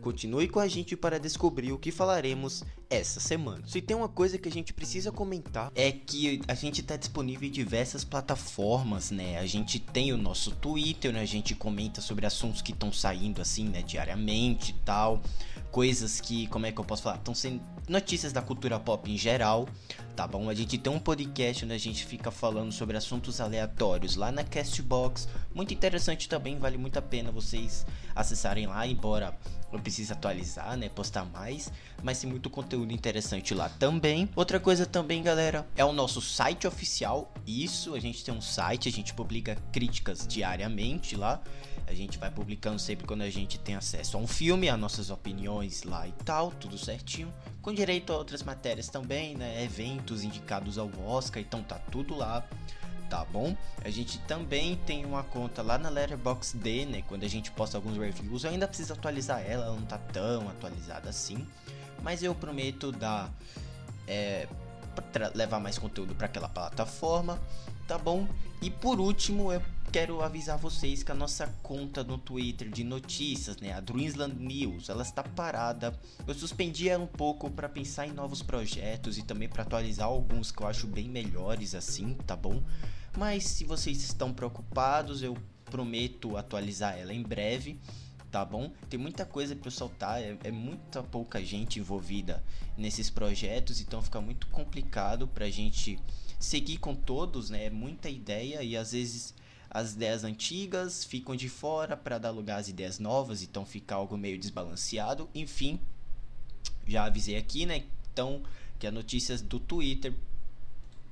Continue com a gente para descobrir o que falaremos essa semana. Se tem uma coisa que a gente precisa comentar é que a gente está disponível em diversas plataformas, né? A gente tem o nosso Twitter, né? A gente comenta sobre assuntos que estão saindo assim, né, diariamente e tal coisas que, como é que eu posso falar? Estão sendo notícias da cultura pop em geral, tá bom? A gente tem um podcast onde a gente fica falando sobre assuntos aleatórios lá na Castbox, muito interessante também, vale muito a pena vocês acessarem lá, embora eu precise atualizar, né, postar mais, mas tem muito conteúdo interessante lá também. Outra coisa também, galera, é o nosso site oficial. Isso, a gente tem um site, a gente publica críticas diariamente lá. A gente vai publicando sempre quando a gente tem acesso a um filme, as nossas opiniões lá e tal, tudo certinho. Com direito a outras matérias também, né? Eventos indicados ao Oscar, então tá tudo lá tá bom? A gente também tem uma conta lá na Letterboxd, né? Quando a gente posta alguns reviews, eu ainda preciso atualizar ela, ela não tá tão atualizada assim, mas eu prometo dar é, levar mais conteúdo para aquela plataforma, tá bom? E por último, eu quero avisar vocês que a nossa conta no Twitter de notícias, né, a Dreamsland News, ela está parada. Eu suspendi ela um pouco para pensar em novos projetos e também para atualizar alguns que eu acho bem melhores assim, tá bom? Mas se vocês estão preocupados, eu prometo atualizar ela em breve, tá bom? Tem muita coisa para soltar, é, é, muita pouca gente envolvida nesses projetos, então fica muito complicado para a gente seguir com todos, né? É muita ideia e às vezes as ideias antigas ficam de fora para dar lugar às ideias novas, então fica algo meio desbalanceado. Enfim, já avisei aqui, né? Então, que as notícias do Twitter,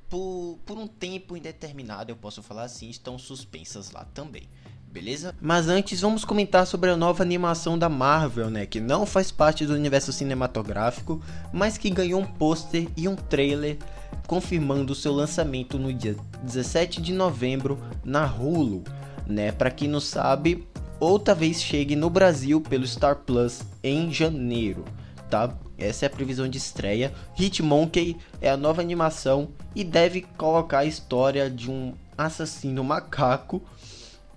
por, por um tempo indeterminado, eu posso falar assim, estão suspensas lá também. Beleza? Mas antes vamos comentar sobre a nova animação da Marvel, né, que não faz parte do universo cinematográfico, mas que ganhou um pôster e um trailer confirmando seu lançamento no dia 17 de novembro na Hulu, né? Para quem não sabe, outra vez chegue no Brasil pelo Star Plus em janeiro, tá? Essa é a previsão de estreia. Hitmonkey é a nova animação e deve colocar a história de um assassino macaco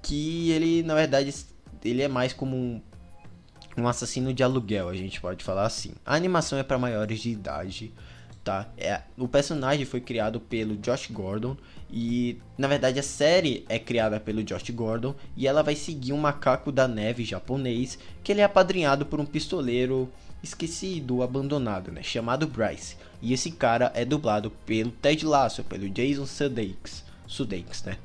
que ele, na verdade, ele é mais como um, um assassino de aluguel, a gente pode falar assim. A animação é para maiores de idade tá? É, o personagem foi criado pelo Josh Gordon e na verdade a série é criada pelo Josh Gordon e ela vai seguir um macaco da neve japonês que ele é apadrinhado por um pistoleiro esquecido, abandonado, né, chamado Bryce. E esse cara é dublado pelo Ted Lasso, pelo Jason Sudeikis, Sudeikis, né?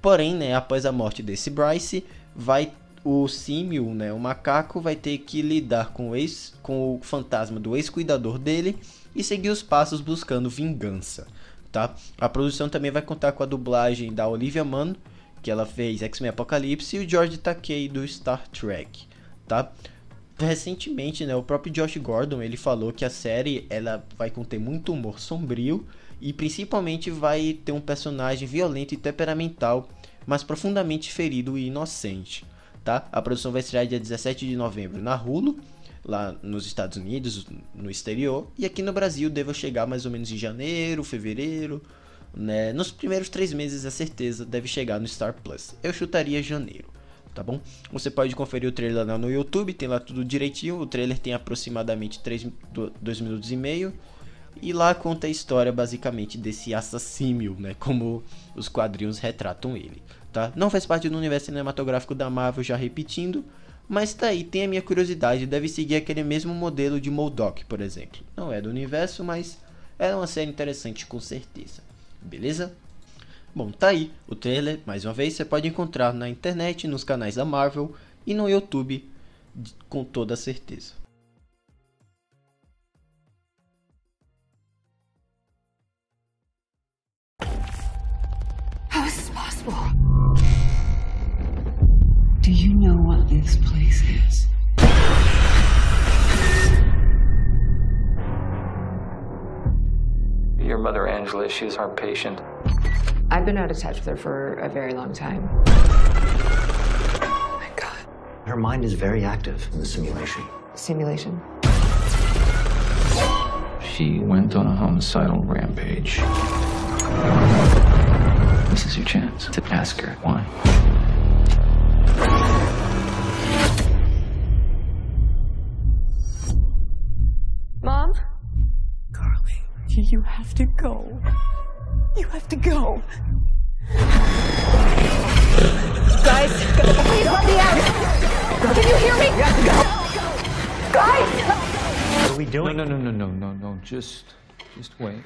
Porém, né, após a morte desse Bryce, vai o símio, né, o macaco vai ter que lidar com o ex, com o fantasma do ex-cuidador dele e seguir os passos buscando vingança, tá? A produção também vai contar com a dublagem da Olivia Munn, que ela fez X-Men Apocalipse, e o George Takei do Star Trek, tá? Recentemente, né, o próprio Josh Gordon, ele falou que a série ela vai conter muito humor sombrio e principalmente vai ter um personagem violento e temperamental, mas profundamente ferido e inocente, tá? A produção vai estrear dia 17 de novembro na Hulu lá nos Estados Unidos, no exterior, e aqui no Brasil deva chegar mais ou menos em janeiro, fevereiro, né? Nos primeiros três meses, é certeza, deve chegar no Star Plus. Eu chutaria janeiro, tá bom? Você pode conferir o trailer lá no YouTube, tem lá tudo direitinho. O trailer tem aproximadamente 3, 2 minutos e meio. E lá conta a história basicamente desse assassínio, né? Como os quadrinhos retratam ele, tá? Não faz parte do universo cinematográfico da Marvel, já repetindo, mas tá aí, tem a minha curiosidade, deve seguir aquele mesmo modelo de Modok, por exemplo. Não é do universo, mas é uma série interessante com certeza. Beleza? Bom, tá aí o trailer, mais uma vez, você pode encontrar na internet, nos canais da Marvel e no YouTube com toda certeza. Angela. She's our patient. I've been out of touch with her for a very long time. Oh Thank God. Her mind is very active in the simulation. Simulation. She went on a homicidal rampage. This is your chance to ask her why. You have to go. You have to go. Guys, please let me out! Can you hear me? Guys! What are we No, doing? no, no, no, no, no, no. Just, just wait.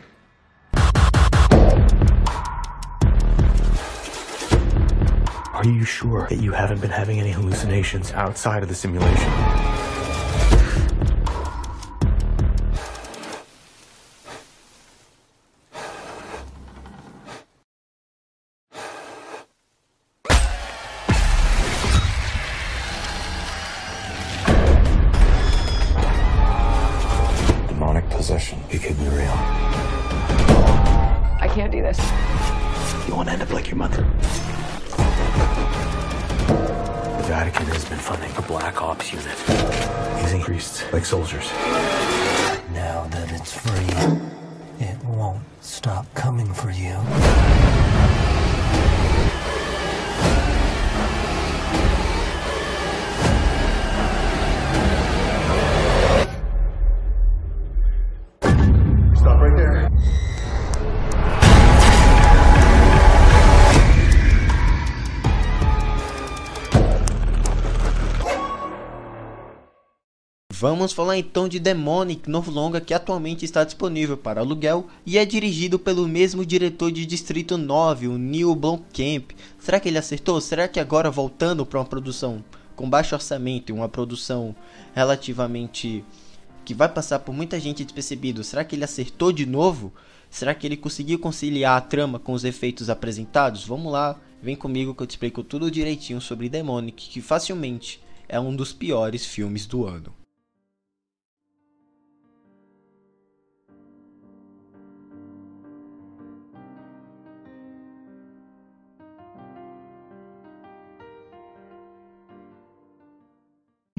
Are you sure that you haven't been having any hallucinations outside of the simulation? Do this. You want to end up like your mother. The Vatican has been funding a black ops unit. Using priests like soldiers. Now that it's free, it won't stop coming for you. Stop right there. Vamos falar então de Demonic, novo longa que atualmente está disponível para aluguel e é dirigido pelo mesmo diretor de Distrito 9, o Neil Blomkamp. Será que ele acertou? Será que agora voltando para uma produção com baixo orçamento e uma produção relativamente que vai passar por muita gente despercebido, será que ele acertou de novo? Será que ele conseguiu conciliar a trama com os efeitos apresentados? Vamos lá, vem comigo que eu te explico tudo direitinho sobre Demonic, que facilmente é um dos piores filmes do ano.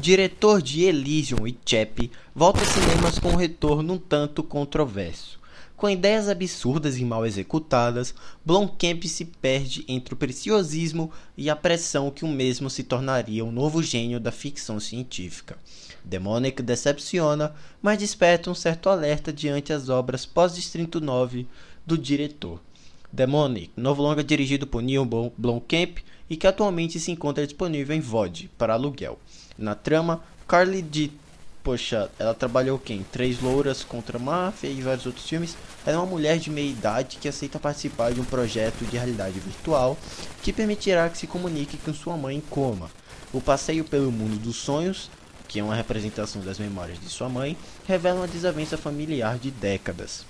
Diretor de Elysium e Chap volta aos cinemas com um retorno um tanto controverso. Com ideias absurdas e mal executadas, Blomkamp se perde entre o preciosismo e a pressão que o mesmo se tornaria um novo gênio da ficção científica. Demonic decepciona, mas desperta um certo alerta diante as obras pós-Distrito 9 do diretor. Demonic, novo longa dirigido por Neil Blomkamp e que atualmente se encontra disponível em VOD para aluguel. Na trama, Carly de poxa, ela trabalhou quem? Três Louras contra a Máfia e vários outros filmes. Ela é uma mulher de meia idade que aceita participar de um projeto de realidade virtual que permitirá que se comunique com sua mãe em coma. O passeio pelo mundo dos sonhos, que é uma representação das memórias de sua mãe, revela uma desavença familiar de décadas.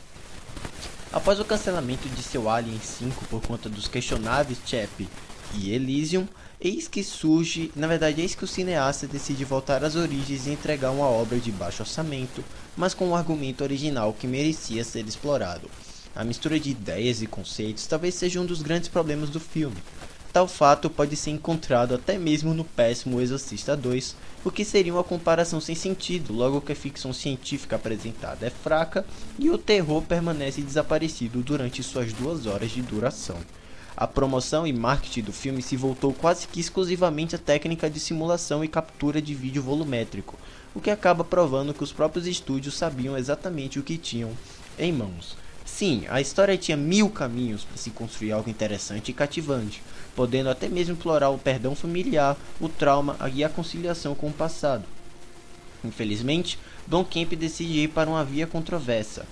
Após o cancelamento de seu Alien 5 por conta dos questionáveis Chap e Elysium, Eis que surge, na verdade, eis que o cineasta decide voltar às origens e entregar uma obra de baixo orçamento, mas com um argumento original que merecia ser explorado. A mistura de ideias e conceitos talvez seja um dos grandes problemas do filme. Tal fato pode ser encontrado até mesmo no péssimo Exorcista 2, o que seria uma comparação sem sentido, logo que a ficção científica apresentada é fraca e o terror permanece desaparecido durante suas duas horas de duração. A promoção e marketing do filme se voltou quase que exclusivamente à técnica de simulação e captura de vídeo volumétrico, o que acaba provando que os próprios estúdios sabiam exatamente o que tinham em mãos. Sim, a história tinha mil caminhos para se construir algo interessante e cativante, podendo até mesmo explorar o perdão familiar, o trauma e a conciliação com o passado. Infelizmente, Don Camp decide ir para uma via controversa,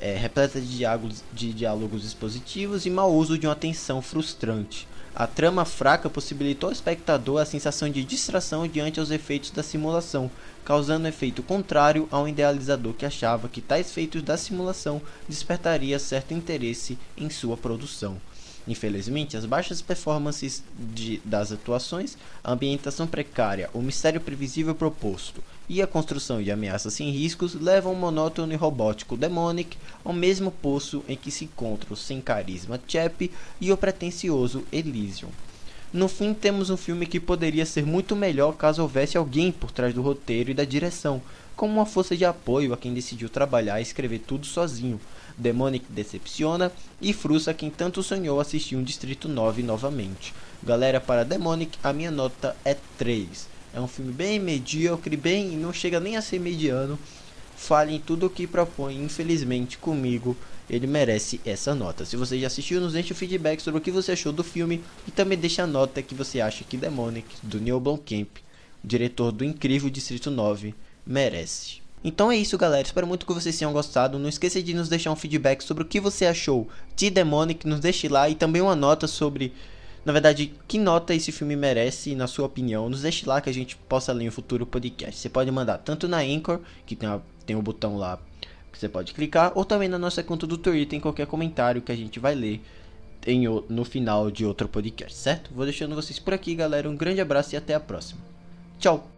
é, repleta de diálogos, de diálogos expositivos e mau uso de uma tensão frustrante. A trama fraca possibilitou ao espectador a sensação de distração diante aos efeitos da simulação, causando um efeito contrário ao idealizador que achava que tais feitos da simulação despertaria certo interesse em sua produção. Infelizmente, as baixas performances de, das atuações, a ambientação precária, o mistério previsível proposto e a construção de ameaças sem riscos levam o monótono e robótico Demonic ao mesmo poço em que se encontra o sem carisma Chap e o pretensioso Elysium. No fim, temos um filme que poderia ser muito melhor caso houvesse alguém por trás do roteiro e da direção, como uma força de apoio a quem decidiu trabalhar e escrever tudo sozinho. Demonic decepciona e frustra quem tanto sonhou assistir um Distrito 9 novamente. Galera, para Demonic, a minha nota é 3. É um filme bem medíocre, bem não chega nem a ser mediano. Fale em tudo o que propõe, infelizmente comigo ele merece essa nota. Se você já assistiu, nos deixe o feedback sobre o que você achou do filme e também deixe a nota que você acha que Demonic, do Neil Blomkamp, diretor do incrível Distrito 9, merece. Então é isso, galera. Espero muito que vocês tenham gostado. Não esqueça de nos deixar um feedback sobre o que você achou de Demonic. Nos deixe lá e também uma nota sobre, na verdade, que nota esse filme merece, na sua opinião. Nos deixe lá que a gente possa ler em um futuro podcast. Você pode mandar tanto na Anchor, que tem, tem o botão lá que você pode clicar, ou também na nossa conta do Twitter, em qualquer comentário que a gente vai ler em, no final de outro podcast, certo? Vou deixando vocês por aqui, galera. Um grande abraço e até a próxima. Tchau!